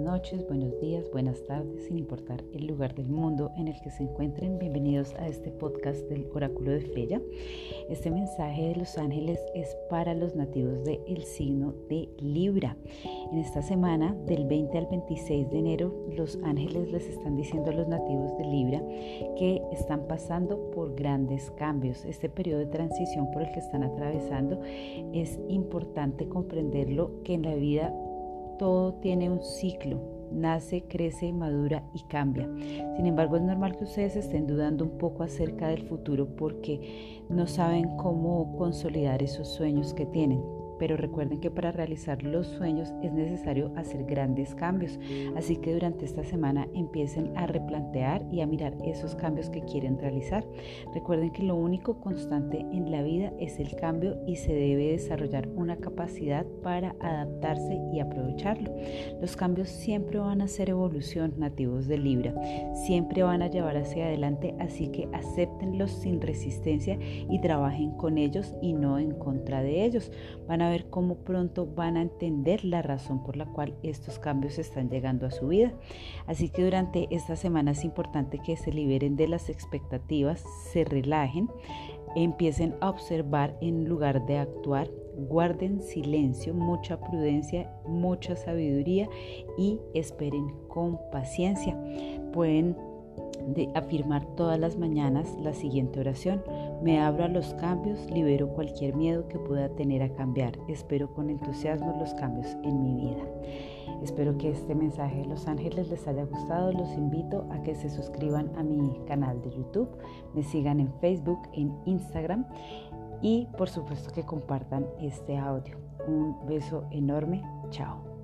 noches, buenos días, buenas tardes, sin importar el lugar del mundo en el que se encuentren. Bienvenidos a este podcast del Oráculo de Freya. Este mensaje de los ángeles es para los nativos del signo de Libra. En esta semana, del 20 al 26 de enero, los ángeles les están diciendo a los nativos de Libra que están pasando por grandes cambios. Este periodo de transición por el que están atravesando es importante comprenderlo que en la vida todo tiene un ciclo, nace, crece, madura y cambia. Sin embargo, es normal que ustedes estén dudando un poco acerca del futuro porque no saben cómo consolidar esos sueños que tienen pero recuerden que para realizar los sueños es necesario hacer grandes cambios. Así que durante esta semana empiecen a replantear y a mirar esos cambios que quieren realizar. Recuerden que lo único constante en la vida es el cambio y se debe desarrollar una capacidad para adaptarse y aprovecharlo. Los cambios siempre van a ser evolución nativos de Libra, siempre van a llevar hacia adelante, así que acéptenlos sin resistencia y trabajen con ellos y no en contra de ellos. Van a ver cómo pronto van a entender la razón por la cual estos cambios están llegando a su vida. Así que durante esta semana es importante que se liberen de las expectativas, se relajen, empiecen a observar en lugar de actuar, guarden silencio, mucha prudencia, mucha sabiduría y esperen con paciencia. Pueden de afirmar todas las mañanas la siguiente oración. Me abro a los cambios, libero cualquier miedo que pueda tener a cambiar. Espero con entusiasmo los cambios en mi vida. Espero que este mensaje de los ángeles les haya gustado. Los invito a que se suscriban a mi canal de YouTube, me sigan en Facebook, en Instagram y por supuesto que compartan este audio. Un beso enorme. Chao.